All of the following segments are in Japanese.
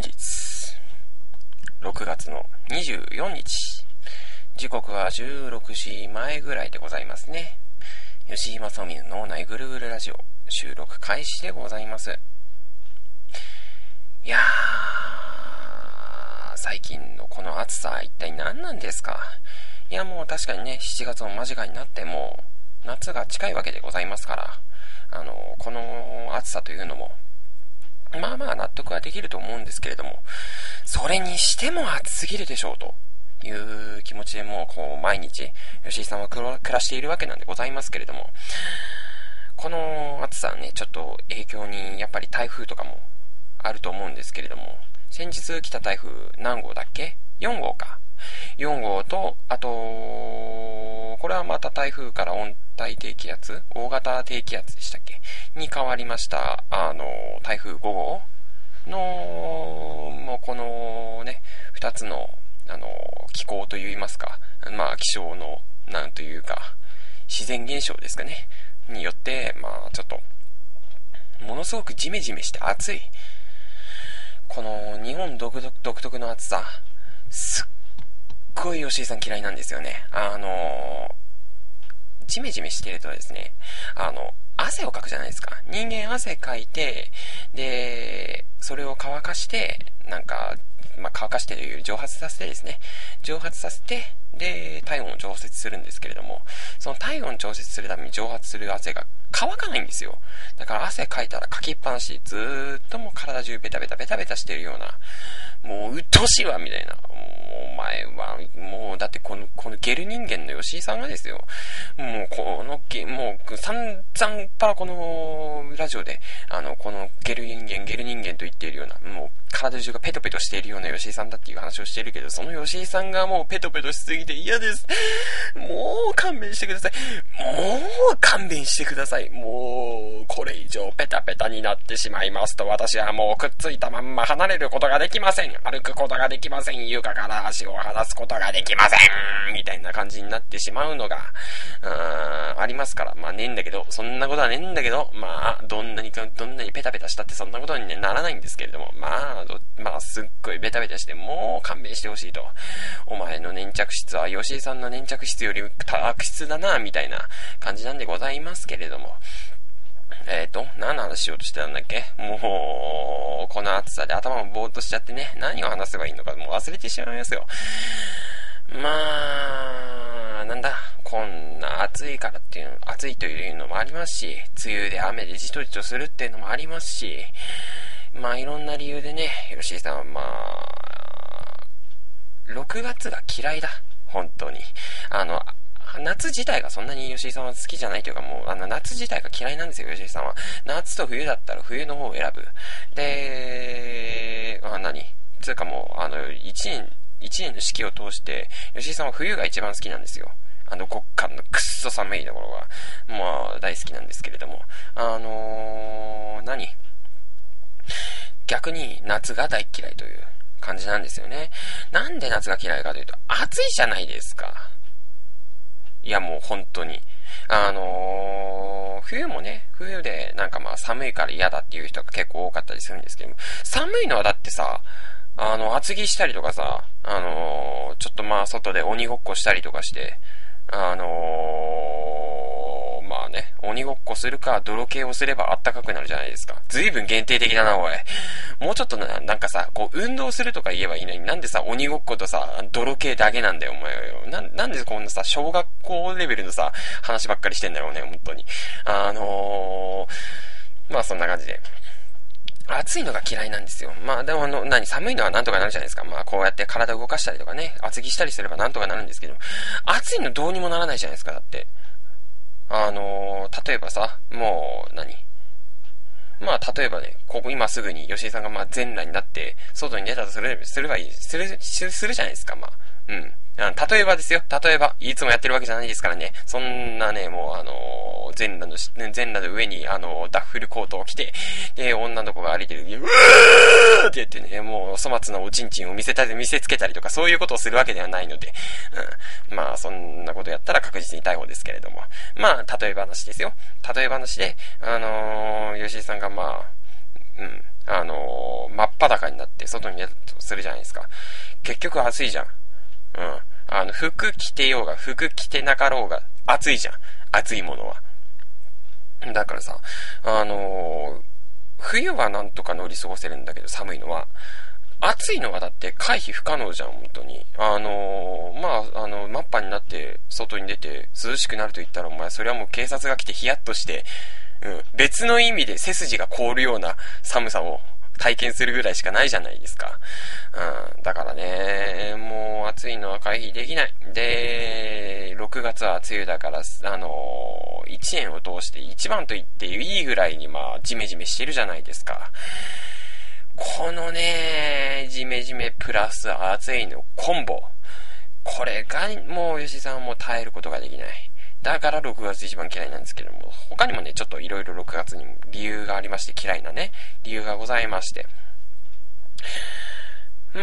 本日、6月の24日、時刻は16時前ぐらいでございますね。吉井正美の脳内ぐるぐるラジオ収録開始でございます。いやー、最近のこの暑さ一体何なんですか？いやもう確かにね、7月も間近になっても、夏が近いわけでございますから、あの、この暑さというのも、まあまあ納得はできると思うんですけれども、それにしても暑すぎるでしょうという気持ちでもうこう毎日、吉井さんは暮らしているわけなんでございますけれども、この暑さね、ちょっと影響にやっぱり台風とかもあると思うんですけれども、先日来た台風何号だっけ ?4 号か。4号と、あと、これはまた台風から温帯低気圧大型低気圧でしたっけ？に変わりました、あの、台風5号の、もうこのね、2つの、あの、気候といいますか、まあ気象の、なんというか、自然現象ですかね、によって、まあちょっと、ものすごくジメジメして暑い。この日本独特の暑さ、すっごい吉井さん嫌いなんですよね。あのジメジメしてるとですね、あの、汗をかくじゃないですか。人間汗かいて、で、それを乾かして、なんか、まあ、乾かしてというより蒸発させてですね、蒸発させて、で、体温を調節するんですけれども、その体温調節するために蒸発する汗が乾かないんですよ。だから汗かいたらかきっぱなし、ずーっともう体中ベタベタベタベタしてるような、もう鬱陶しいわ、みたいな。お前は、もうだってこの、このゲル人間の吉井さんがですよ、もうこのゲ、もう散々パこのラジオで、あの、このゲル人間、ゲル人間と言っているような、もう体中がペトペトしているような吉井さんだっていう話をしているけど、その吉井さんがもうペトペトしすぎて嫌です。もう勘弁してください。もう勘弁してください。もう、これ以上ペタペタになってしまいますと、私はもうくっついたまんま離れることができません。歩くことができません。床から足を離すことができません。みたいな感じになってしまうのが、うー、ありますから。まあねえんだけど、そんなことはねえんだけど、まあ、どんなにか、どんなにペタペタしたってそんなことに、ね、ならないんですけれども、まあ、どまあ、すっごいベタベタして、もう勘弁してほしいと。お前の粘着質は吉井さんの粘着質より悪質だな、みたいな感じなんでございますけれども。えっ、ー、と、何の話しようとしてたんだっけ？もう、この暑さで頭もぼーっとしちゃってね、何を話せばいいのかもう忘れてしまいますよ。まあ、なんだ、こんな暑いからっていう、暑いというのもありますし、梅雨で雨でじとじとするっていうのもありますし、まあいろんな理由でね、吉井さんはまあ、6月が嫌いだ。本当に。あの、夏自体がそんなに吉井さんは好きじゃないというかもう、あの、夏自体が嫌いなんですよ、吉井さんは。夏と冬だったら冬の方を選ぶ。で、あ、何？つうかもう、あの、1年、1年の四季を通して、吉井さんは冬が一番好きなんですよ。あの、極寒のくっそ寒いところが、まあ、大好きなんですけれども。あのー、何？逆に夏が大嫌いという感じなんですよね。なんで夏が嫌いかというと、暑いじゃないですか。いやもう本当に。あのー、冬もね、冬でなんかまあ寒いから嫌だっていう人が結構多かったりするんですけど、寒いのはだってさ、あの、厚着したりとかさ、あのー、ちょっとまあ外で鬼ごっこしたりとかして、あのー、ね、鬼ごっこするか、泥系をすればあったかくなるじゃないですか。ずいぶん限定的だな、おい。もうちょっとな、なんかさ、こう、運動するとか言えばいいのに、なんでさ、鬼ごっことさ、泥系だけなんだよ、お前よ。な、なんでこんなさ、小学校レベルのさ、話ばっかりしてんだろうね、本当に。あのー、まあそんな感じで。暑いのが嫌いなんですよ。まあでもあの、何、寒いのはなんとかなるじゃないですか。まあこうやって体動かしたりとかね、厚着したりすればなんとかなるんですけど、暑いのどうにもならないじゃないですか、だって。あのー、例えばさ、もう何、まあ、例えばね、ここ今すぐに吉井さんがまあ全裸になって、外に出たとする、すればいい、する、するじゃないですか、まあ。うん。例えばですよ。例えば。いつもやってるわけじゃないですからね。そんなね、もうあのー、全裸の、全裸の上に、あのー、ダッフルコートを着て、で、女の子が歩いてる時に、うーって言ってね、もう粗末なおちんちんを見せたり、見せつけたりとか、そういうことをするわけではないので、うん。まあ、そんなことやったら確実に逮捕ですけれども。まあ、例え話ですよ。例え話で、あのー、吉井さんがまあ、うん。あのー、真っ裸になって外に出たとするじゃないですか。結局暑いじゃん。うん。あの、服着てようが、服着てなかろうが、暑いじゃん。暑いものは。だからさ、あのー、冬はなんとか乗り過ごせるんだけど、寒いのは。暑いのはだって回避不可能じゃん、本当に。あのー、まあ、あの、マッパになって外に出て涼しくなると言ったら、お前、それはもう警察が来てヒヤッとして、うん、別の意味で背筋が凍るような寒さを体験するぐらいしかないじゃないですか。うん、だからね、もう暑いのは回避できない。で、6月は梅雨だから、あの、1年を通して一番と言っていいぐらいにまあ、ジメジメしてるじゃないですか。このね、ジメジメプラス暑いのコンボ。これが、もう吉井さんも耐えることができない。だから6月一番嫌いなんですけれども、他にもね、ちょっと色々6月に理由がありまして、嫌いなね、理由がございまして。ま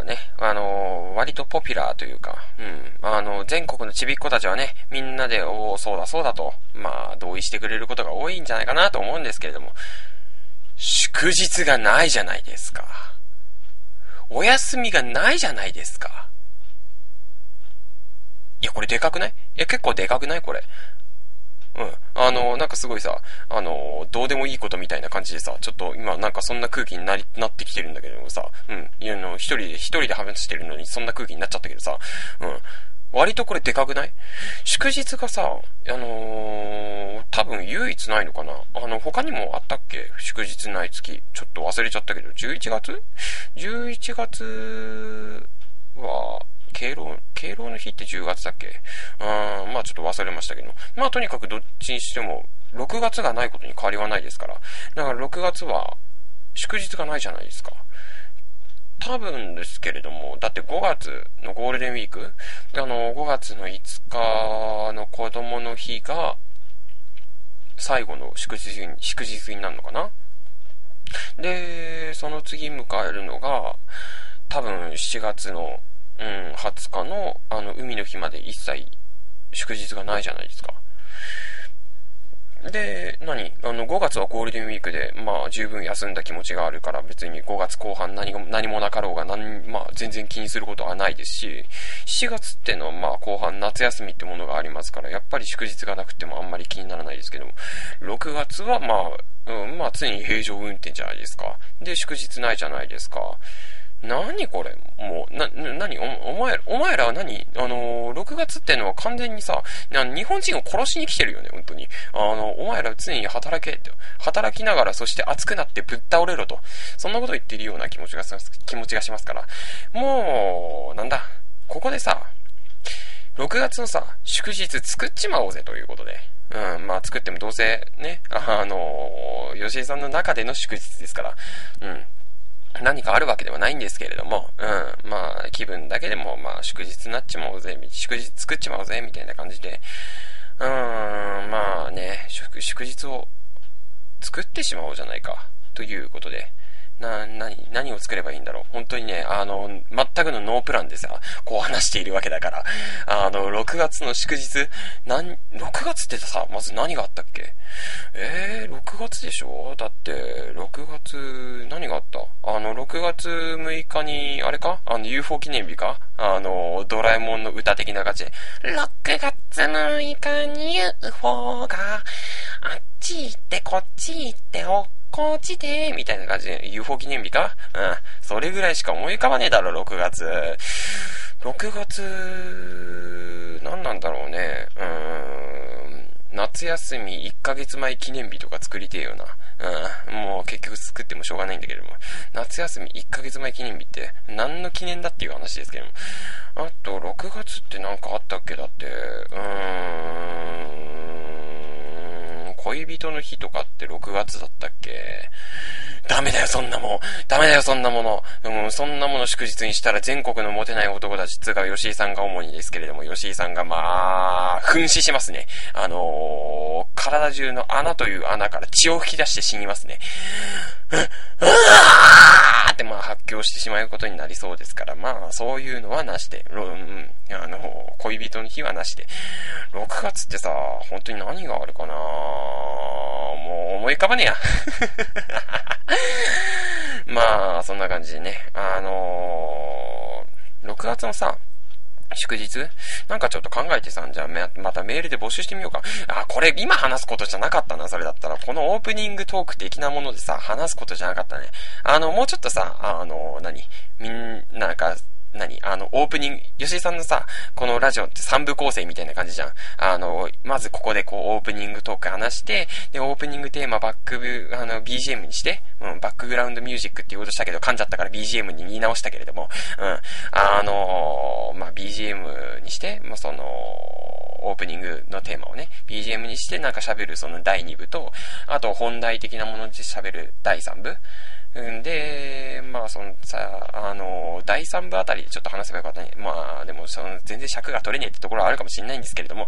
あ、ね、あの、割とポピュラーというか、うん、あの、全国のちびっ子たちはね、みんなで、おお、そうだそうだと、まあ、同意してくれることが多いんじゃないかなと思うんですけれども、祝日がないじゃないですか。お休みがないじゃないですか。いや、これでかくない？いや、結構でかくない？これ。うん。あの、なんかすごいさ、あの、どうでもいいことみたいな感じでさ、ちょっと今なんかそんな空気になり、なってきてるんだけどさ、うん。いや、の、一人で、一人で話してるのにそんな空気になっちゃったけどさ、うん。割とこれでかくない？祝日がさ、あのー、多分唯一ないのかな？あの、他にもあったっけ？祝日ない月。ちょっと忘れちゃったけど、11月 ?11 月は、敬老、敬老の日って10月だっけ？うん、まあちょっと忘れましたけど。まあとにかくどっちにしても、6月がないことに変わりはないですから。だから6月は、祝日がないじゃないですか。多分ですけれども、だって5月のゴールデンウィーク？あの、5月の5日の子供の日が、最後の祝日に、祝日になるのかな？で、その次迎えるのが、多分7月の、うん、20日の、あの、海の日まで一切祝日がないじゃないですか。で、何？あの、5月はゴールデンウィークで、まあ、十分休んだ気持ちがあるから、別に5月後半何も、何もなかろうが、何、まあ、全然気にすることはないですし、7月ってのは、まあ、後半夏休みってものがありますから、やっぱり祝日がなくてもあんまり気にならないですけども、6月は、まあ、うん、まあ、常に平常運転じゃないですか。で、祝日ないじゃないですか。何これ？もう、な、なにお、お前ら、お前らは何？あの、6月ってのは完全にさ、日本人を殺しに来てるよね、本当に。あの、お前ら常に働けって、働きながら、そして熱くなってぶっ倒れろと。そんなこと言ってるような気持ちが、気持ちがしますから。もう、なんだ、ここでさ、6月のさ、祝日作っちまおうぜということで。うん、まあ作ってもどうせね、あの、吉井さんの中での祝日ですから、うん。何かあるわけではないんですけれども、うん、まあ、気分だけでも、まあ、祝日になっちまおうぜ、祝日作っちまおうぜ、みたいな感じで、うーん、まあね、祝、日を作ってしまおうじゃないか、ということで、な、何、何を作ればいいんだろう。本当にね、あの、全くのノープランでさ、こう話しているわけだから。あの、6月の祝日、なん、6月ってさ、まず何があったっけ？えー、6月でしょ？だって、6月、何があった？あの、6月6日に、あれか？あの、UFO 記念日か？あの、ドラえもんの歌的な感じで、6月6日に UFO が、あっち行ってこっち行っておこっちで、みたいな感じで、UFO 記念日か？うん。それぐらいしか思い浮かばねえだろ、6月。6月、何なんだろうね。うーん。夏休み1ヶ月前記念日とか作りてえよな。うん。もう結局作ってもしょうがないんだけども。夏休み1ヶ月前記念日って何の記念だっていう話ですけども。あと、6月って何かあったっけ？だって、うーん。恋人の日とかって6月だったっけ？ダメだよ、そんなもん。ダメだよ、そんなもの。うん、そんなもの祝日にしたら全国のモテない男たち、つうか、吉井さんが主にですけれども、吉井さんがまあ、噴死しますね。あのー、体中の穴という穴から血を吹き出して死にますね。うわーってまあ発狂してしまうことになりそうですから、まあそういうのはなしで、うん、あの、恋人の日はなしで。6月ってさ、本当に何があるかなもう思い浮かばねえや。まあ、そんな感じでね、あのー、6月のさ、祝日？なんかちょっと考えてさ、じゃあまたメールで募集してみようか。あ、これ今話すことじゃなかったな、それだったら。このオープニングトーク的なものでさ、話すことじゃなかったね。あの、もうちょっとさ、あの、何？みんな、なんか、何？あの、オープニング、吉井さんのさ、このラジオって3部構成みたいな感じじゃん。あの、まずここでこう、オープニングトーク話して、で、オープニングテーマバックブ、あの、BGM にして、うん、バックグラウンドミュージックって言おうとしたけど、噛んじゃったから BGM に言い直したけれども、うん、あのまあ、BGM にして、まあ、その、オープニングのテーマをね、BGM にしてなんか喋るその第2部と、あと本題的なもので喋る第3部。うんで、まあ、そのさ、あの、第3部あたりちょっと話せばよかったね。まあ、でも、その、全然尺が取れねえってところはあるかもしれないんですけれども、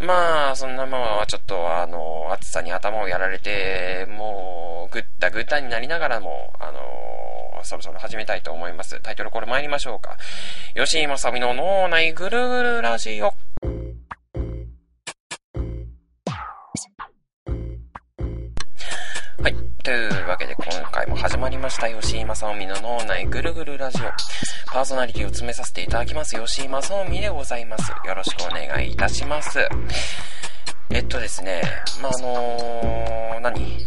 まあ、そんなままちょっと、あの、暑さに頭をやられて、もう、ぐったぐったになりながらも、あの、そろそろ始めたいと思います。タイトルこれ参りましょうか。吉井正美の脳内ぐるぐるラジオ。はい。という今回も始まりました、吉井正臣の脳内ぐるぐるラジオ。パーソナリティを詰めさせていただきます、吉井正臣でございます。よろしくお願いいたします。えっとですね、まあ、あのー、何？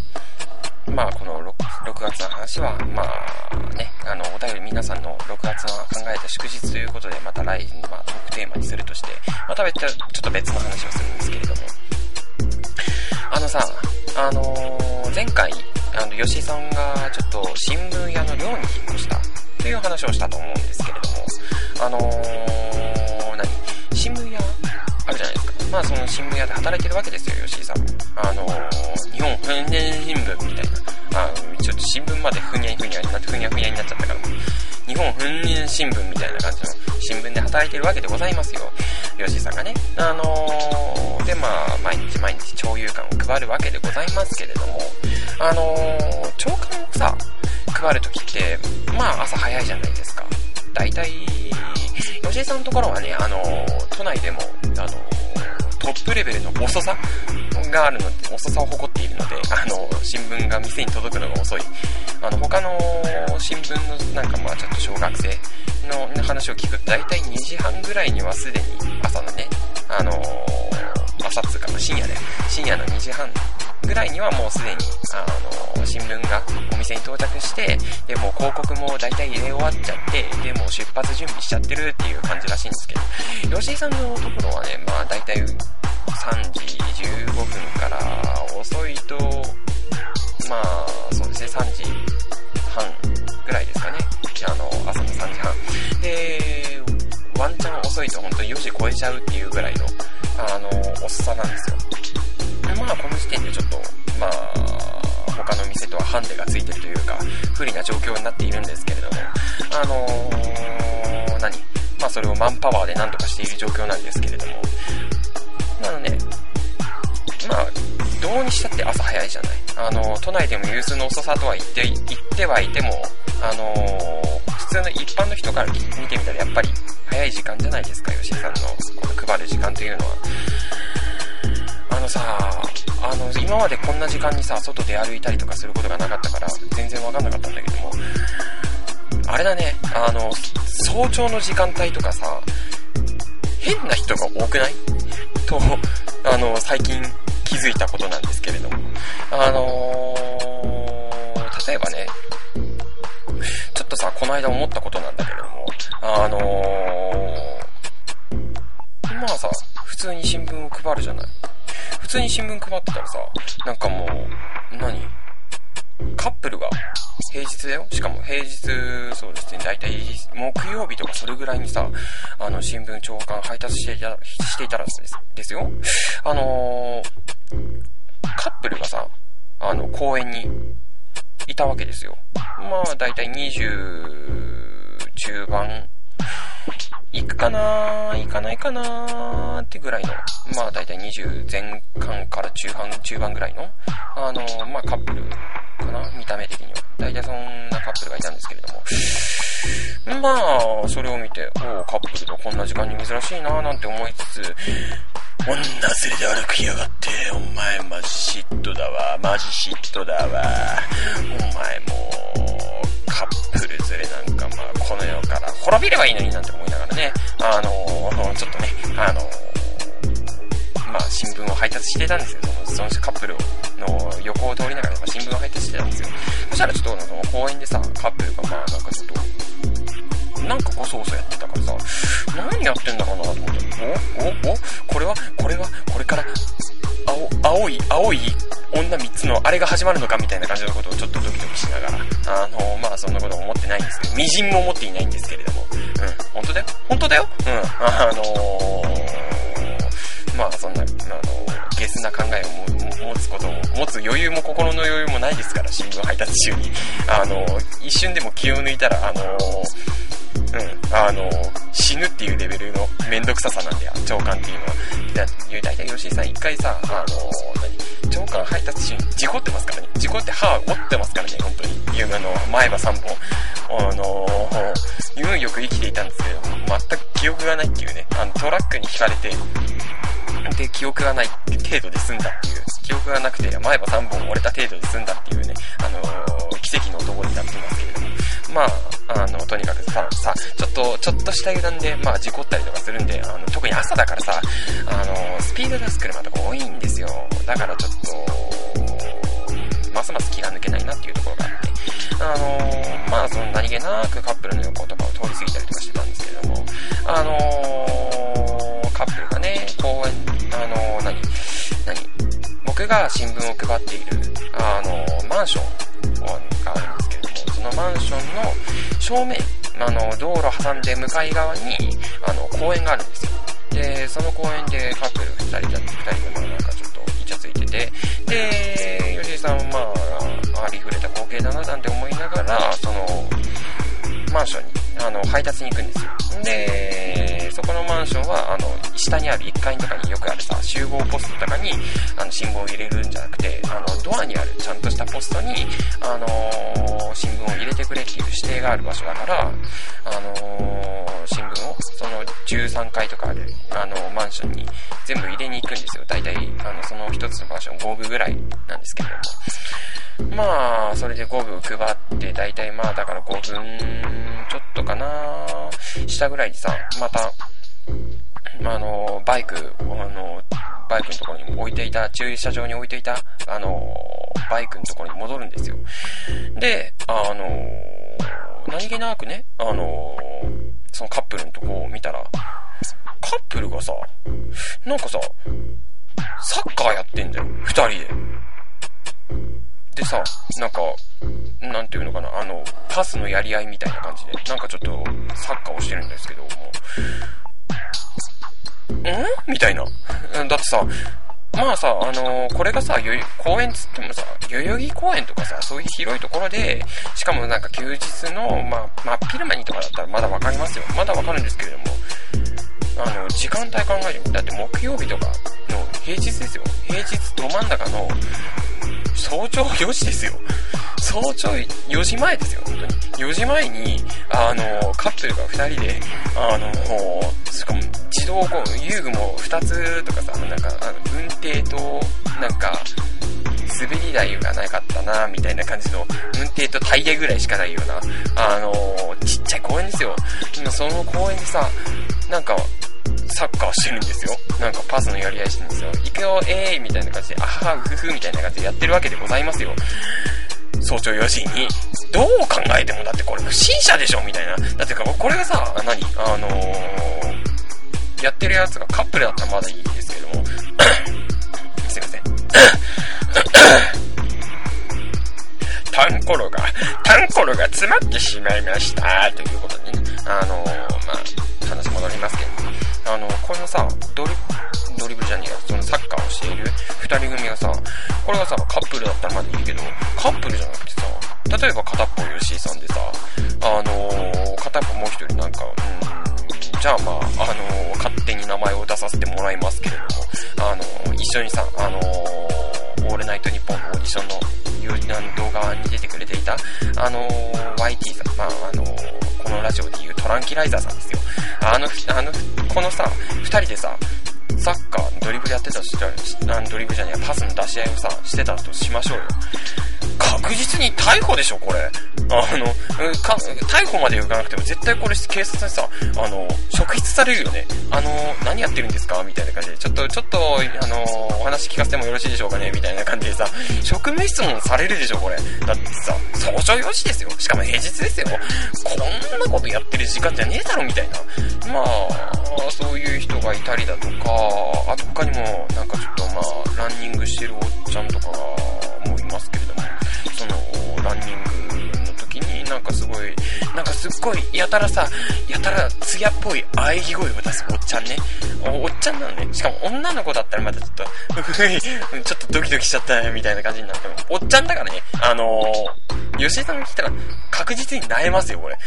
まあ、この 6, 6月の話は、まあね、あの、お便り皆さんの6月の考えた祝日ということで、また来、まあ、トークテーマにするとして、また別、ちょっと別の話をするんですけれども、あのさ、あのー、前回、あの、吉井さんがちょっと新聞屋の寮に引っ越したという話をしたと思うんですけれども、あのー、何？新聞屋あるじゃないですか。まあその新聞屋で働いてるわけですよ、吉井さん。あのー、日本ふんねん新聞みたいな。あちょっと新聞までふにゃふにゃになって、ふにゃふにゃになっちゃったから、日本訓練新聞みたいな感じの新聞で働いてるわけでございますよ。吉井さんがね。あのー、で、まあ、毎日毎日朝夕刊を配るわけでございますけれども、あのー、朝刊をさ、配るときって、まあ朝早いじゃないですか。大体、吉井さんのところはね、あのー、都内でも、あのトップレベルの遅さがあるので、遅さを誇っているので、あの、新聞が店に届くのが遅い。あの、他の新聞のなんかまあちょっと小学生の話を聞くと、大体2時半ぐらいにはすでに朝のね、あの朝つうか深夜で、深夜の2時半ぐらいにはもうすでに、あの新聞がお店に到着して、で、もう広告も大体入れ終わっちゃって、で、もう出発準備しちゃってるっていう感じらしいんですけど、吉井さんのところはね、まあ大体3時15分から遅いと、まあ、そうですね、3時半ぐらいですかね。あの、朝の3時半。で、ワンチャン遅いと本当に4時超えちゃうっていうぐらいの、あの、遅さなんですよ。でまあ、この時点でちょっと、まあ、他の店とはハンデがついてるというか、不利な状況になっているんですけれども、あのー、何？まあ、それをマンパワーで何とかしている状況なんですけれども、なので、まあ、どうにしたって朝早いじゃない。あの、都内でも有数の遅さとは言って、言ってはいても、あのー、普通の一般の人から見てみたらやっぱり早い時間じゃないですか、吉井さんのこの配る時間というのは。あのさ、あの、今までこんな時間にさ、外出歩いたりとかすることがなかったから、全然わかんなかったんだけども、あれだね、あの、早朝の時間帯とかさ、変な人が多くない？と、あの、最近気づいたことなんですけれども。あのー、間思ったことなんだけれども、あのー、まあさ、普通に新聞を配るじゃない。普通に新聞配ってたらさ、なんかもう、何？カップルが平日だよ？しかも平日、そうですね、だいたい木曜日とかそれぐらいにさ、あの、新聞長官配達していたしていたらですですよ。あのー、カップルがさ、あの、公園にいたわけですよ。まあ、だいたい20中盤行くかな？行かないかなってぐらいの、まあ大体20前半から中半、中盤ぐらいの、あの、まあカップルかな？見た目的には。大体そんなカップルがいたんですけれども。まあ、それを見て、おカップルとこんな時間に珍しいななんて思いつつ、女連れで歩きやがって、お前マジ嫉妬だわ。マジ嫉妬だわ。お前もう、カップル連れなんかまあ、この世から滅びればいいのになんて思いながらね、あの、ちょっとね、あの、まあ、新聞を配達してたんですよ。その、そのカップルの横を通りながら、ま、新聞を配達してたんですよ。そしたらちょっと、その公園でさ、カップルがまあ、なんかちょっと、なんかこそこそやってたからさ、何やってんだろうなと思って、おおおこれは、これは、これから、青、青い、青い女3つのあれが始まるのかみたいな感じのことをちょっとドキドキしながら、あの、まあそんなこと思ってないんですけど、微塵も思っていないんですけれども、うん、本当だよ。本当だようん、あのー、まあそんな、あのー、ゲスな考えを持つことも、持つ余裕も心の余裕もないですから、新聞配達中に。あの一瞬でも気を抜いたら、あのうん、あの、死ぬっていうレベルのめんどくささなんだよ、長官っていうのは。だ大体吉井さん一回さ、あの、何？長官配達中に事故ってますからね。事故って歯折ってますからね、本当に。あの、前歯3本。あの運よく生きていたんですけど、全く記憶がないっていうね、あの、トラックに引かれて、で、記憶がない程度で済んだっていう、記憶がなくて前歯3本折れた程度で済んだっていうね、あのー、奇跡の男になってますけれども、まあ、あの、とにかくさ、さ、ちょっと、ちょっとした油断で、まあ、事故ったりとかするんで、あの、特に朝だからさ、あの、スピード出す車とか多いんですよ。だからちょっと、ますます気が抜けないなっていうところがあって、あのまあ、その何気なくカップルの横とかを通り過ぎたりとかしてたんですけれども、あのカップルがね、公園、あの何何僕が新聞を配っている、あのマンションがあるんですのマンションの正面、あの、道路挟んで向かい側に、あの、公園があるんですよ。で、その公園でカップル2人だって2人でまあなんかちょっとイチャついてて、で、吉井さんはまあ、ありふれた光景だななんて思いながら、その、マンションに、あの、配達に行くんですよ。で、そこのマンションは、あの、下にある1階とかによくあるさ、集合ポストとかに、あの、信号を入れるんじゃなくて、あの、ドアにあるちゃんとしたポストに、あのー、新聞を入れてくれっていう指定がある場所だから、あのー、新聞を、その13階とかある、あの、マンションに全部入れに行くんですよ。大体、あの、その一つのマンション5部ぐらいなんですけれども。まあ、それで5部配って、大体まあ、だから5分ちょっとかなしたぐらいにさ、また、まあの、バイク、あの、バイクのところに置いていた、駐車場に置いていた、あの、バイクのところに戻るんですよ。で、あの、何気なくね、あの、そのカップルのとこを見たら、カップルがさ、なんかさ、サッカーやってんだよ、二人で。でさ、なんか、なんていうのかな、あの、パスのやり合いみたいな感じで、なんかちょっとサッカーをしてるんですけども、ん？みたいな。だってさ、まあさ、あのー、これがさ、公園つってもさ、代々木公園とかさ、そういう広いところで、しかもなんか休日の、まあ、真っ昼間にとかだったらまだわかりますよ。まだわかるんですけれども、あの、時間帯考えても、だって木曜日とかの平日ですよ。平日ど真ん中の早朝4時ですよ。早朝4時前ですよ、本当に。4時前に、あの、カップルが2人で、あの、しかも自動こう遊具も2つとかさ、なんか、あの運転と、なんか、滑り台がなかったな、みたいな感じの、運転とタイヤぐらいしかないような、あの、ちっちゃい公園ですよ。今その公園でさ、なんか、サッカーをしてるんですよ。なんかパスのやり合いしてるんですよ。行くよ、えーみたいな感じで、あはは、ふふみたいな感じでやってるわけでございますよ。早朝4時に。どう考えてもだってこれ不審者でしょみたいな。だってか、これがさ、何？あのー、やってるやつがカップルだったらまだいいですけども。すいません。タンコロが、タンコロが詰まってしまいました。ということでね。あのー、まあ、話戻りますけど、あの、このさ、ドリ、ドリブルじゃねえや、そのサッカーをしている二人組がさ、これがさ、カップルだったらまだいいけど、カップルじゃなくてさ、例えば片っぽ吉井さんでさ、あのー、片っぽもう一人なんか、うん、じゃあまあ、あのー、勝手に名前を出させてもらいますけれども、あのー、一緒にさ、あのオールナイトニッポンのオーディションの動画に出てくれていた、あの YT さん、まあ、あのこのラジオで言うトランキライザーさんですよ。あの、あの、このさ、二人でさ、サッカードリブルやってってたとしたら、ドリブルじゃねえパスの出し合いをさ、してたとしましょうよ。確実に逮捕でしょ、これ。あの、か、逮捕まで行かなくても絶対これ警察にさ、あの、職質されるよね。あの、何やってるんですか？みたいな感じで、ちょっと、ちょっと、あの、お話聞かせてもよろしいでしょうかね？みたいな感じでさ、職務質問されるでしょ、これ。だってさ、早朝4時ですよ。しかも平日ですよ。こんなことやってる時間じゃねえだろ、みたいな。まあ、そういう人がいたりだとか、あと他にも、なんかちょっとまあ、ランニングしてるおっちゃんとかがもういますけれども、ランニングの時になんかすごい、なんかすっごい、やたらさ、やたら艶っぽい喘ぎ声を出すおっちゃんね。おっちゃんなのね。しかも女の子だったらまたちょっと、ちょっとドキドキしちゃったみたいな感じになっても、おっちゃんだからね、あのー、吉井さんが来たら確実に萎えますよ、これ。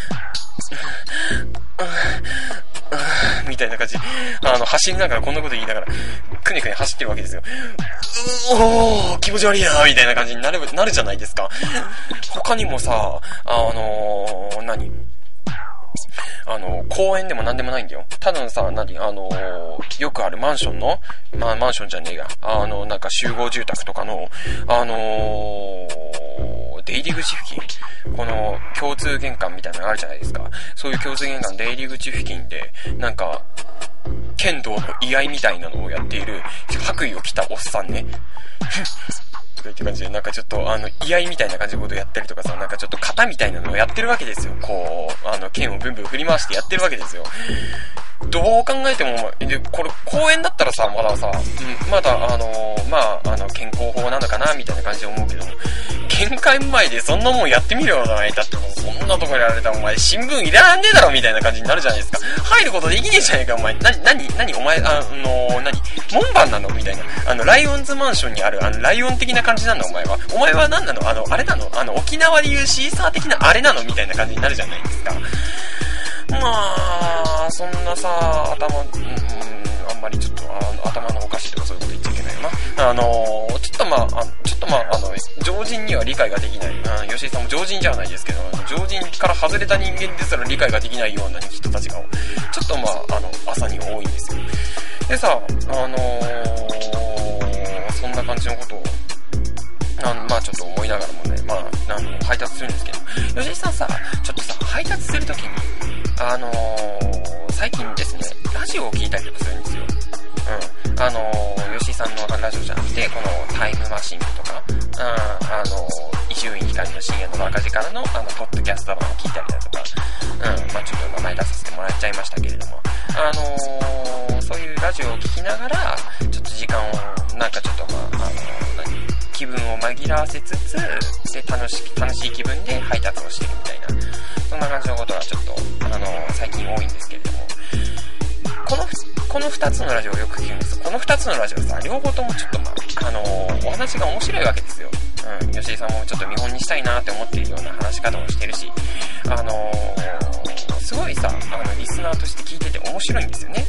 みたいな感じ。あの、走りながらこんなこと言いながら、くねくね走ってるわけですよ。おー、気持ち悪いなみたいな感じになる、なるじゃないですか。他にもさ、あのー、何？あの、公園でも何でもないんだよ。ただのさ、何？あのー、よくあるマンションの、まあ、マンションじゃねえや。あの、なんか集合住宅とかの、あのー、出入り口付近、この共通玄関みたいなのがあるじゃないですか。そういう共通玄関出入り口付近で、なんか、剣道の居合みたいなのをやっている、白衣を着たおっさんね。とか言って感じで、なんかちょっと、あの、居合みたいな感じのことをやったりとかさ、なんかちょっと型みたいなのをやってるわけですよ。こう、あの、剣をブンブン振り回してやってるわけですよ。どう考えても、で、これ、公園だったらさ、まださ、うん、まだ、あの、まあ、あの、健康法なのかな、みたいな感じで思うけども、限界前でそんなもんやってみるよな、いだってもう、そんなとこやられたらお前、新聞いらんねえだろ、みたいな感じになるじゃないですか。入ることできねえじゃねえか、お前。な、なに、なに、お前、あの、なに、門番なのみたいな。あの、ライオンズマンションにある、あの、ライオン的な感じなの、お前は。お前は何なのあの、あれなのあの、沖縄でいうシーサー的なあれなのみたいな感じになるじゃないですか。まあ、そんなさ、頭、うん、あんまりちょっと、あの、頭のおかしいとかそういうこと言っちゃいけな。あのちょっとまあ、ちょっとまあ、あの、常人には理解ができない。うん、吉井さんも常人じゃないですけど、常人から外れた人間ですら理解ができないような人たちが、ちょっとまあ、あの、朝に多いんですよ。でさ、あのー、そんな感じのことを、あの、まあちょっと思いながらもね、まあ、あの、配達するんですけど、吉井さんさ、ちょっとさ、配達するときに、あのー、ラジオじゃなくて、このタイムマシンとか、うん、あの、伊集院光の深夜の赤字からの、あの、ポッドキャスト版を聞いたりだとか、うん、まあちょっと名前出させてもらっちゃいましたけれども、あのー、そういうラジオを聞きながら、ちょっと時間を、なんかちょっとまあ、あの何気分を紛らわせつつ、で、楽し、楽しい気分で配達をしてい2つのラジオをよく聞くんですこの2つのラジオさ、両方ともちょっとまあ、あのー、お話が面白いわけですよ。うん、吉井さんもちょっと見本にしたいなって思っているような話し方もしてるし、あのー、すごいさ、あの、リスナーとして聞いてて面白いんですよね。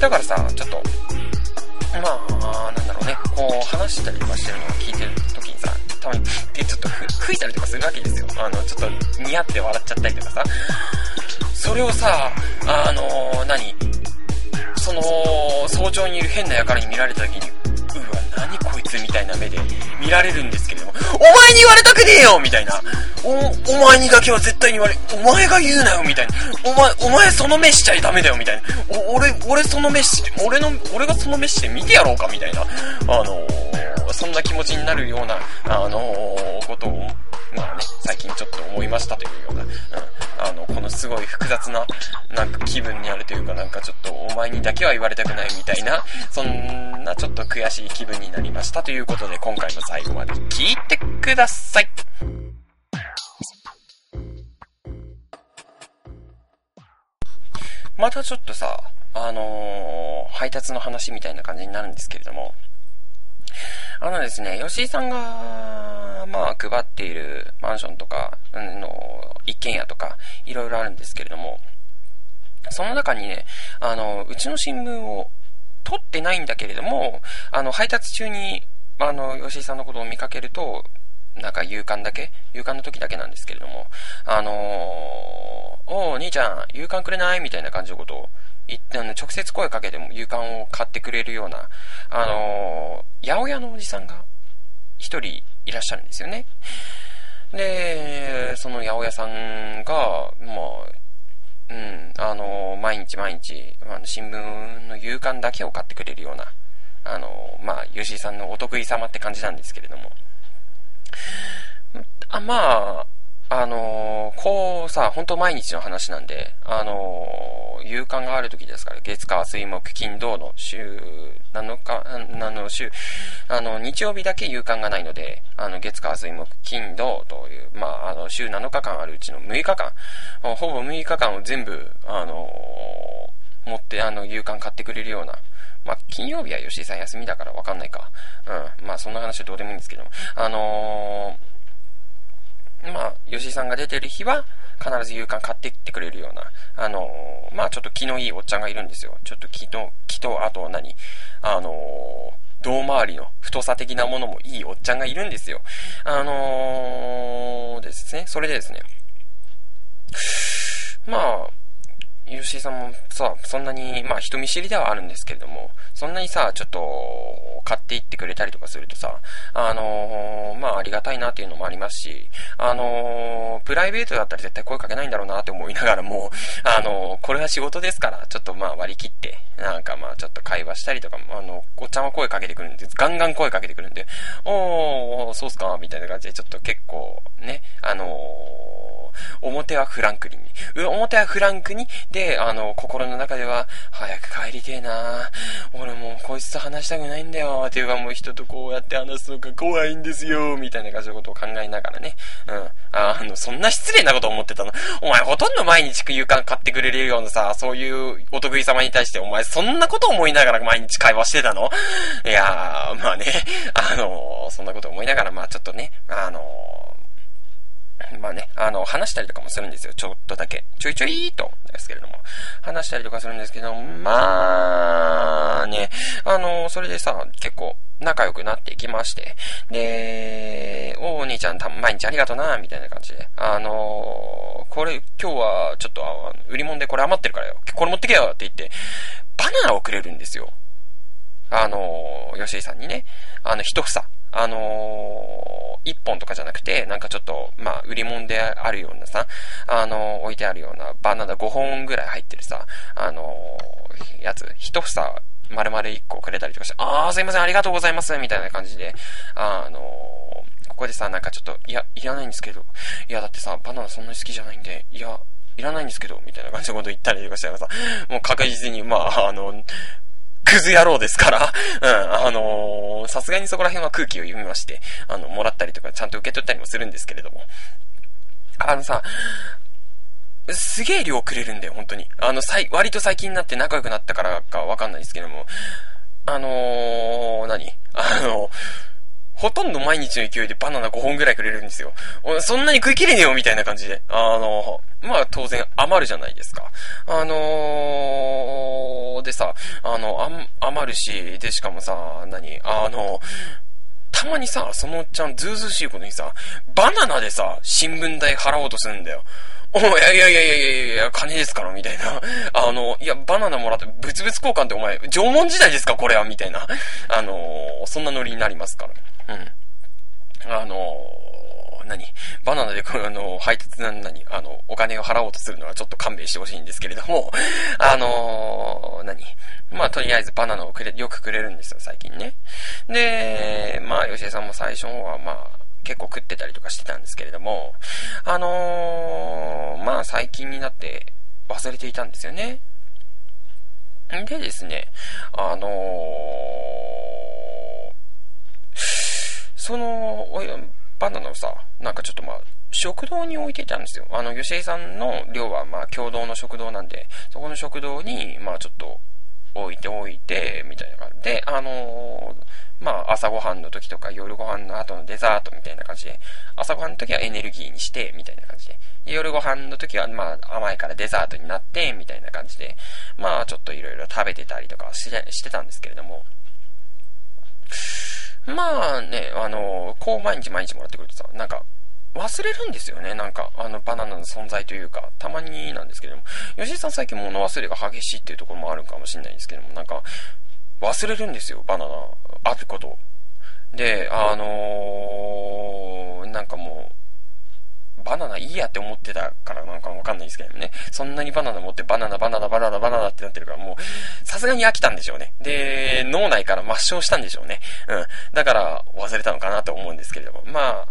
だからさ、ちょっと、まあ、なんだろうね、こう話したりとかしてるのを聞いてる時にさ、たまにってちょっと吹いたりとかするわけですよ。あの、ちょっと似合って笑っちゃったりとかさ。それをさ、あのー、何？早朝にいる変な輩に見られた時に、うわ、何こいつみたいな目で見られるんですけれども、お前に言われたくねえよみたいな。お、お前にだけは絶対に言われ、お前が言うなよみたいな。お前、お前その目しちゃダメだよみたいな。お、俺、俺その目し、俺の、俺がその目して見てやろうかみたいな。あのー、そんな気持ちになるような、あのー、ことを、まあね、最近ちょっと思いましたというような、うん、あの、このすごい複雑な、なんか気分にあるというか、なんかちょっとお前にだけは言われたくないみたいな、そんなちょっと悔しい気分になりましたということで、今回も最後まで聞いてください。またちょっとさ、あのー、配達の話みたいな感じになるんですけれども、あのですね、吉井さんが、まあ、配っているマンションとか、の、一軒家とか、いろいろあるんですけれども、その中にね、あの、うちの新聞を取ってないんだけれども、あの、配達中に、あの、吉井さんのことを見かけると、なんか勇敢だけ勇敢の時だけなんですけれども、あのー、おー、兄ちゃん、勇敢くれない？みたいな感じのことをいあの直接声かけても勇敢を買ってくれるような、あのー、八百屋のおじさんが一人いらっしゃるんですよね。で、その八百屋さんが、まあ、うん、あの、毎日毎日、あ新聞の夕刊だけを買ってくれるような、あの、まあ、吉井さんのお得意様って感じなんですけれども。あまあ、あのー、こうさ、本当毎日の話なんで、あのー、夕刊がある時ですから、月火水木金土の週7日、あの、週、あの、日曜日だけ夕刊がないので、あの、月火水木金土という、まあ、あの、週7日間あるうちの6日間、ほぼ6日間を全部、あのー、持って、あの、夕刊買ってくれるような、まあ、金曜日は吉井さん休みだからわかんないか。うん。まあ、そんな話はどうでもいいんですけどあのーまあ、吉井さんが出てる日は、必ず夕刊買ってきてくれるような、あのー、まあちょっと気のいいおっちゃんがいるんですよ。ちょっと気と、気と、あと何？あのー、胴回りの太さ的なものもいいおっちゃんがいるんですよ。あのー、ですね、それでですね、まあ、吉井さんもさ、そんなに、まあ人見知りではあるんですけれども、そんなにさ、ちょっと、買っていってくれたりとかするとさ、あのー、まあありがたいなっていうのもありますし、あのー、プライベートだったら絶対声かけないんだろうなって思いながらも、あのー、これは仕事ですから、ちょっとまあ割り切って、なんかまあちょっと会話したりとか、あの、おっちゃんは声かけてくるんで、ガンガン声かけてくるんで、おー、そうっすかみたいな感じで、ちょっと結構、ね、あの表はフランクリンに、表はフランクに、で、あの、心の中では、早く帰りてえな俺もうこいつと話したくないんだよ。っていうかもう人とこうやって話すのが怖いんですよ。みたいな感じのことを考えながらね。うん。あの、そんな失礼なこと思ってたの？お前ほとんど毎日夕刊買ってくれるようなさ、そういうお得意様に対してお前そんなこと思いながら毎日会話してたの？いやー、まあね、あの、そんなこと思いながら、まあちょっとね、あの、まあね、あの、話したりとかもするんですよ。ちょっとだけ。ちょいちょいと、ですけれども。話したりとかするんですけど、まあ、ね、あの、それでさ、結構、仲良くなっていきまして。で、おお兄ちゃん、毎日ありがとうな、みたいな感じで。あのこれ、今日は、ちょっと、売り物でこれ余ってるからよ。これ持ってけよって言って、バナナをくれるんですよ。あの吉井さんにね。あの、一房。あのー、1本とかじゃなくて、なんかちょっと、まあ、売り物であるようなさ、あの、置いてあるようなバナナ5本ぐらい入ってるさ、あの、やつ、1房、丸々1個くれたりとかして、あー、すいません、ありがとうございます、みたいな感じで、あのここでさ、なんかちょっと、いや、いらないんですけど、いや、だってさ、バナナそんなに好きじゃないんで、いや、いらないんですけど、みたいな感じのこと言ったりとかしたらさ、もう確実に、まあ、あの、クズ野郎ですから、うん、あのー、さすがにそこら辺は空気を読みまして、あの、もらったりとか、ちゃんと受け取ったりもするんですけれども。あのさ、すげえ量くれるんだよ、本当に。あの、さい、割と最近になって仲良くなったからかわかんないですけども、あのー、何？あのほとんど毎日の勢いでバナナ5本ぐらいくれるんですよ。そんなに食い切れねえよみたいな感じで。あの、まあ当然余るじゃないですか。あのー、でさ、あの、余るし、でしかもさ、何あの、たまにさ、そのおっちゃんずうずうしいことにさ、バナナでさ、新聞代払おうとするんだよ。おいやいやいやいやいやいや、金ですから、みたいな。あの、いや、バナナもらって、物々交換ってお前、縄文時代ですかこれはみたいな。あのそんなノリになりますから。あの、何？バナナで、あの、配達な何あの、お金を払おうとするのはちょっと勘弁してほしいんですけれども、あのー、何？まあ、とりあえずバナナをくれ、よくくれるんですよ、最近ね。で、まあ、吉江さんも最初は、まあ、結構食ってたりとかしてたんですけれども、あのー、まあ、最近になって忘れていたんですよね。でですね、あのーその、バナナをさ、なんかちょっとまあ、食堂に置いてたんですよ。あの、吉井さんの寮はまあ、共同の食堂なんで、そこの食堂に、まあちょっと、置いておいて、みたいな感じで、あのー、まあ、朝ごはんの時とか夜ご飯の後のデザートみたいな感じで、朝ごはんの時はエネルギーにして、みたいな感じで、夜ご飯の時は、まあ、甘いからデザートになって、みたいな感じで、まあ、ちょっといろいろ食べてたりとかしてしてたんですけれども、まあね、あの、こう毎日毎日もらってくるとさ、なんか、忘れるんですよね。なんか、あの、バナナの存在というか、たまになんですけども。吉井さん最近物忘れが激しいっていうところもあるかもしれないですけども、なんか、忘れるんですよ、バナナ、あること。で、あのー、なんかもう、バナナいいやって思ってたからなのかわかんないですけどね。そんなにバナナ持ってバナナ、バナナ、バナナ、バナナってなってるからもう、さすがに飽きたんでしょうね。で、脳内から抹消したんでしょうね。うん。だから忘れたのかなと思うんですけれども。まあ、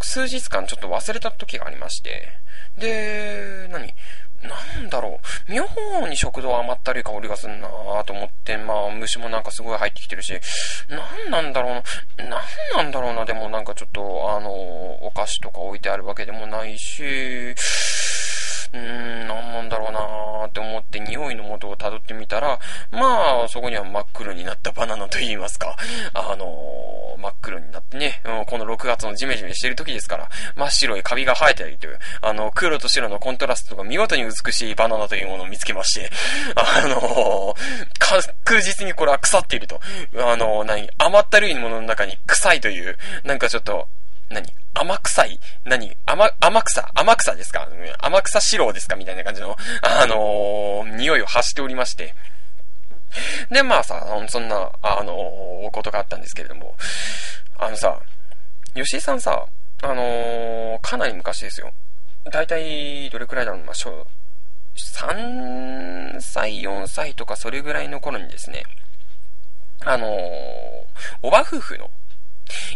数日間ちょっと忘れた時がありまして。で、何？なんだろう。妙に食堂甘ったり香りがすんなぁと思って、まあ、虫もなんかすごい入ってきてるし、なんなんだろうな、なんなんだろうな、でもなんかちょっと、あの、お菓子とか置いてあるわけでもないし、うーん、なんなんだろうなーって思って匂いの元を辿ってみたら、まあ、そこには真っ黒になったバナナと言いますか、あのー、真っ黒になってね、うん、この6月のジメジメしてる時ですから、真っ白いカビが生えてたりという、あの、黒と白のコントラストが見事に美しいバナナというものを見つけまして、あのー、確実にこれは腐っていると。あのー、何甘ったるいものの中に臭いという、なんかちょっと、何？甘臭い？何？甘、甘草？甘草ですか？甘草四郎ですか？みたいな感じの、あのー、匂いを発しておりまして。で、まあさ、そんな、あのー、ことがあったんですけれども、あのさ、吉井さんさ、あのー、かなり昔ですよ。だいたい、どれくらいだろう、まあ、小、3歳、4歳とかそれぐらいの頃にですね、あのー、おば夫婦の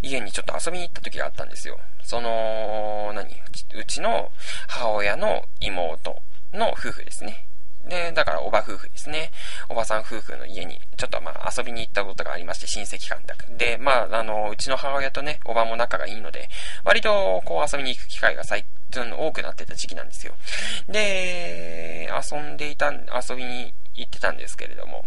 家にちょっと遊びに行った時があったんですよ。その、何？うちの母親の妹の夫婦ですね。で、だからおば夫婦ですね。おばさん夫婦の家に、ちょっとまあ遊びに行ったことがありまして、親戚間だで、まあ、あの、うちの母親とね、おばも仲がいいので、割とこう遊びに行く機会が最近多くなってた時期なんですよ。で、遊んでいた、遊びに行ってたんですけれども、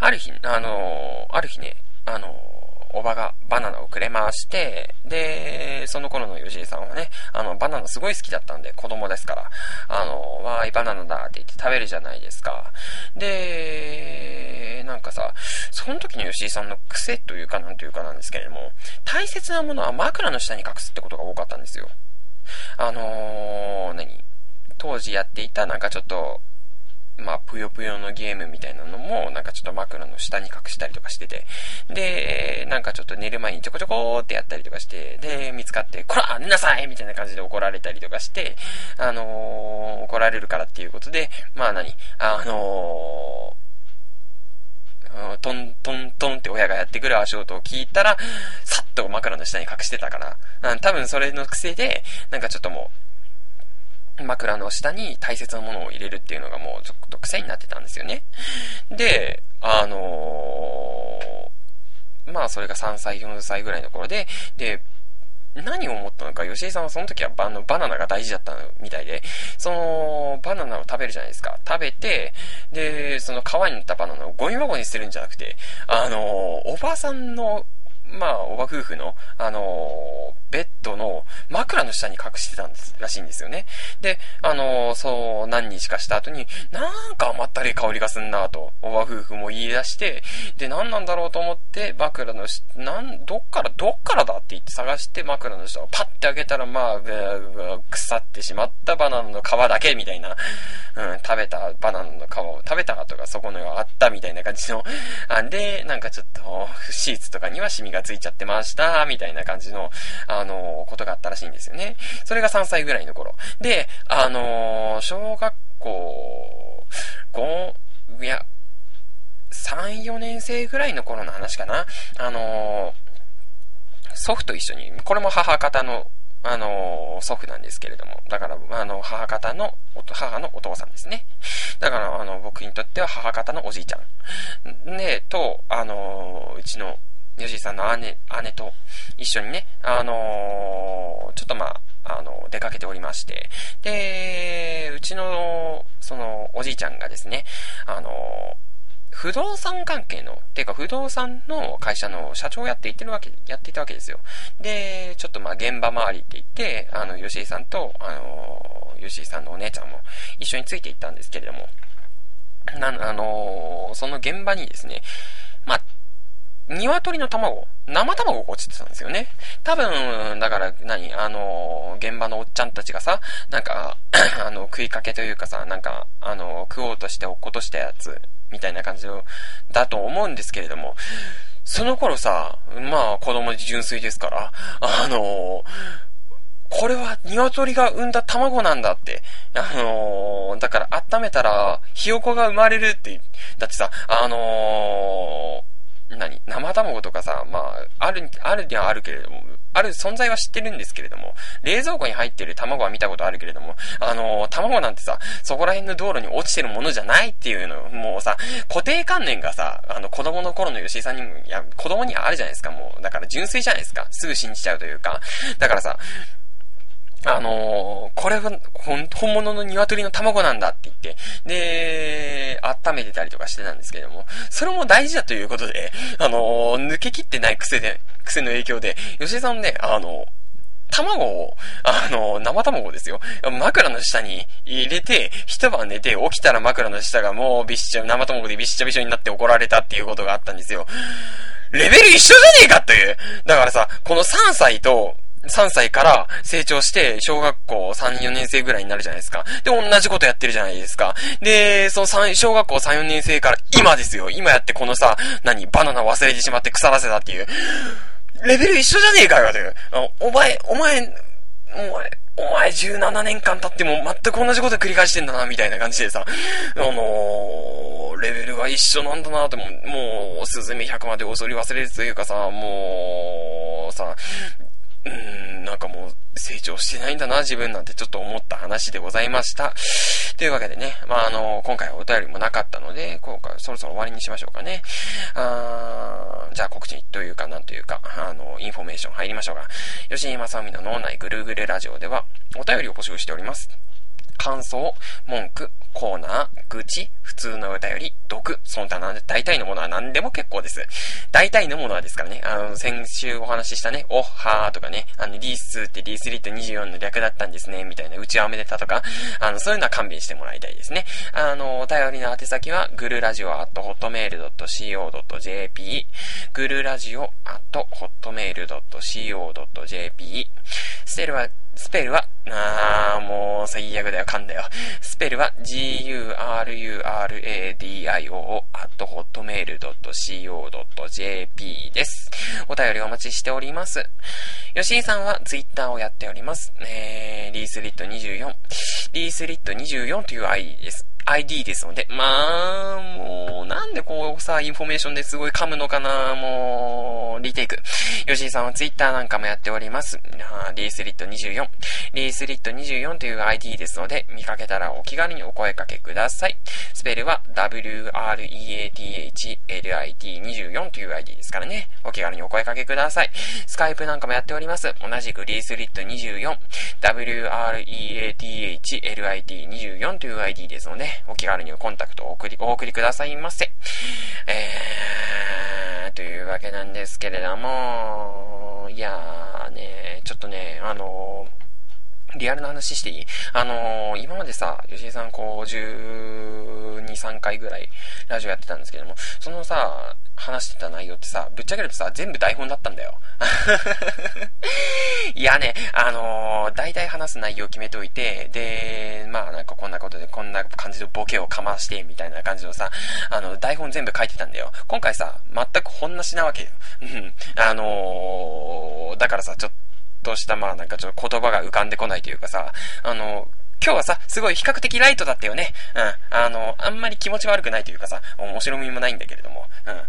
ある日、あの、ある日ね、あの、おばがバナナをくれまして、で、その頃の吉井さんはね、あの、バナナすごい好きだったんで、子供ですから、あの、わーい、バナナだって言って食べるじゃないですか。で、なんかさ、その時の吉井さんの癖というかなんというかなんですけれども、大切なものは枕の下に隠すってことが多かったんですよ。あのー、何？当時やっていたなんかちょっと、まあ、ぷよぷよのゲームみたいなのも、なんかちょっと枕の下に隠したりとかしてて、で、なんかちょっと寝る前にちょこちょこーってやったりとかして、で、見つかって、こら寝なさいみたいな感じで怒られたりとかして、あのー、怒られるからっていうことで、まあ何？あのー、トントントンって親がやってくる足音を聞いたら、さっと枕の下に隠してたから、多分それの癖で、なんかちょっともう、枕の下に大切なものを入れるっていうのがもうちょっと癖になってたんですよね。で、あのー、まあそれが3歳、4歳ぐらいの頃で、で、何を思ったのか、吉井さんはその時はババナナが大事だったみたいで、そのバナナを食べるじゃないですか。食べて、で、その皮に塗ったバナナをゴミ箱に捨てるんじゃなくて、あのー、おばさんのまあ、おば夫婦の、あのー、ベッドの枕の下に隠してたんですらしいんですよね。で、あのー、そう、何日かした後に、なんか甘ったるい香りがすんなと、おば夫婦も言い出して、で、何なんだろうと思って、枕の下、なん、どっから、どっからだって言って探して枕の下をパッて開けたら、まあ、腐ってしまったバナナの皮だけみたいな、うん、食べたバナナの皮を食べた後がそこのがあったみたいな感じの、あで、なんかちょっと、シーツとかにはシミががついちゃってました、みたいな感じの、あのー、ことがあったらしいんですよね。それが3歳ぐらいの頃。で、あのー、小学校、5、いや、3、4年生ぐらいの頃の話かな。あの祖父と一緒に、これも母方のあの、祖父なんですけれども、だから、あの、母方の、母のお父さんですね。だから、あの、僕にとっては母方のおじいちゃん。で、と、あの、うちの、吉井さんの姉、姉と一緒にね、あのちょっとまあ、あの、出かけておりまして、で、うちの、その、おじいちゃんがですね、あの不動産関係の、ていうか不動産の会社の社長をやっていってるわけ、やっていたわけですよ。で、ちょっとまあ現場周りって言って、あの、吉井さんと、あの、吉井さんのお姉ちゃんも一緒についていったんですけれども、な、あの、その現場にですね、まあ、鶏の卵、生卵が落ちてたんですよね。多分、だから何、あの、現場のおっちゃんたちがさ、なんか、あの、食いかけというかさ、なんか、あの、食おうとして落っことしたやつ、みたいな感じだと思うんですけれども、その頃さ、まあ子供純粋ですから、あのこれは鶏が産んだ卵なんだって。あのー、だから温めたら、ひよこが生まれるって、だってさ、あのー、何生卵とかさ、まあ、ある、あるにはあるけれども、ある存在は知ってるんですけれども、冷蔵庫に入ってる卵は見たことあるけれども、あのー、卵なんてさ、そこら辺の道路に落ちてるものじゃないっていうの、もうさ、固定観念がさ、あの、子供の頃の吉井さんにも、いや、子供にはあるじゃないですか、もう。だから純粋じゃないですか。すぐ信じちゃうというか。だからさ、あのー、これは本物の鶏の卵なんだって言って、で、温めてたりとかしてたんですけども、それも大事だということで、あのー、抜けきってない癖で、癖の影響で、吉井さんね、あの、卵を、あの、生卵ですよ。枕の下に入れて、一晩寝て、起きたら枕の下がもうびっしょ、生卵でびっしょびしょになって怒られたっていうことがあったんですよ。レベル一緒じゃねえかっていう。だからさ、この3歳と、3歳から成長して、小学校3、4年生ぐらいになるじゃないですか。で、同じことやってるじゃないですか。で、その3、小学校3、4年生から今ですよ。今やってこのさ、何、バナナ忘れてしまって腐らせたっていう。レベル一緒じゃねえかよ、という。お前、お前、お前、お前17年間経っても全く同じこと繰り返してんだな、みたいな感じでさ、あのー、レベルは一緒なんだなっても、もう、スズメ100まで恐れ忘れるというかさ、もう、さ、うーん、なんかもう成長してないんだな、自分なんてちょっと思った話でございました。というわけでね、まあ、あの、今回はお便りもなかったので、今回そろそろ終わりにしましょうかね。あーじゃあ告知というか、なんというか、あの、インフォメーション入りましょうが、吉井正美の脳内ぐるぐるラジオでは、お便りを募集しております。感想、文句、コーナー、愚痴、普通の歌より、毒、その他な、大体のものは何でも結構です。大体のものはですからね、あの、先週お話ししたね、おっはーとかね、あの、リースってリースリット24の略だったんですね、みたいな、うちはめでたとか、あの、そういうのは勘弁してもらいたいですね。あの、お便りの宛先は、ぐるラジオアットホットメールドット CO.jp、ぐるラジオアットホットメールドット CO.jp、ステルはスペルは、あー、もう最悪だよ、噛んだよ。スペルは、gururadio アットホットメール .co.jp です。お便りお待ちしております。吉井さんはツイッターをやっております。えー、リースリット24。リースリット24という ID です。ID ですので、まあ、もう、なんでこうさ、インフォメーションですごい噛むのかな、もう、リテイク。吉井さんは Twitter なんかもやっております。リースリット24。リースリット24という ID ですので、見かけたらお気軽にお声かけください。スペルは WREATHLIT24 という ID ですからね。お気軽にお声かけください。スカイプなんかもやっております。同じくリースリット24。WREATHLIT24 という ID ですので、お気軽にコンタクトをお送り、お送りくださいませ。えー、というわけなんですけれども、いやーね、ちょっとね、あのーリアルな話していい？あのー、今までさ、吉井さんこう、12、3回ぐらいラジオやってたんですけども、そのさ、話してた内容ってさ、ぶっちゃけるとさ、全部台本だったんだよ。いやね、あのー、大体話す内容決めておいて、で、まあなんかこんなことでこんな感じのボケをかまして、みたいな感じのさ、あの、台本全部書いてたんだよ。今回さ、全く本なしなわけよ。うん。あのー、だからさ、ちょっととしたまあなんかちょっと言葉が浮かんでこないというかさ、あの今日はさ、すごい比較的ライトだったよね。うん。あの、あんまり気持ち悪くないというかさ、面白みもないんだけれども。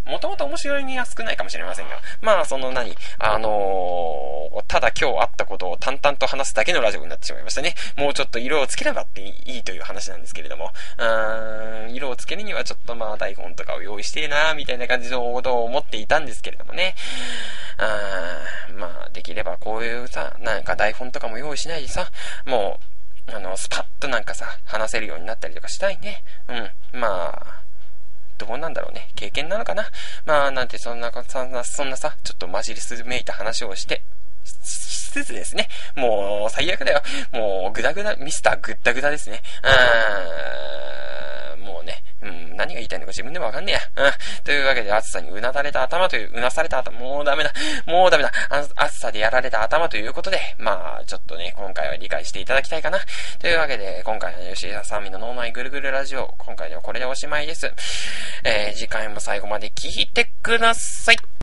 うん。もともと面白みは少ないかもしれませんが。まあ、その何、あのー、ただ今日あったことを淡々と話すだけのラジオになってしまいましたね。もうちょっと色をつければっていいという話なんですけれども。うーん、色をつけるにはちょっとまあ台本とかを用意してえなみたいな感じのことを思っていたんですけれどもね。あーまあ、できればこういうさ、なんか台本とかも用意しないでさ、もう、あの、スパッとなんかさ、話せるようになったりとかしたいね。うん。まあ、どうなんだろうね。経験なのかな。まあ、なんて、そんな、そんな、そんなさ、ちょっと混じりすめいた話をして、しつつですね。もう、最悪だよ。もう、ぐだぐだ、ミスターぐったぐだですね。うー、ん、何が言いたいのか自分でもわかんねえや。うん。というわけで、暑さにうなだれた頭という、うなされた頭、もうダメだ。もうダメだ。暑さでやられた頭ということで、まあ、ちょっとね、今回は理解していただきたいかな。というわけで、今回の吉田さんみの脳内ぐるぐるラジオ、今回ではこれでおしまいです。えー、次回も最後まで聞いてください。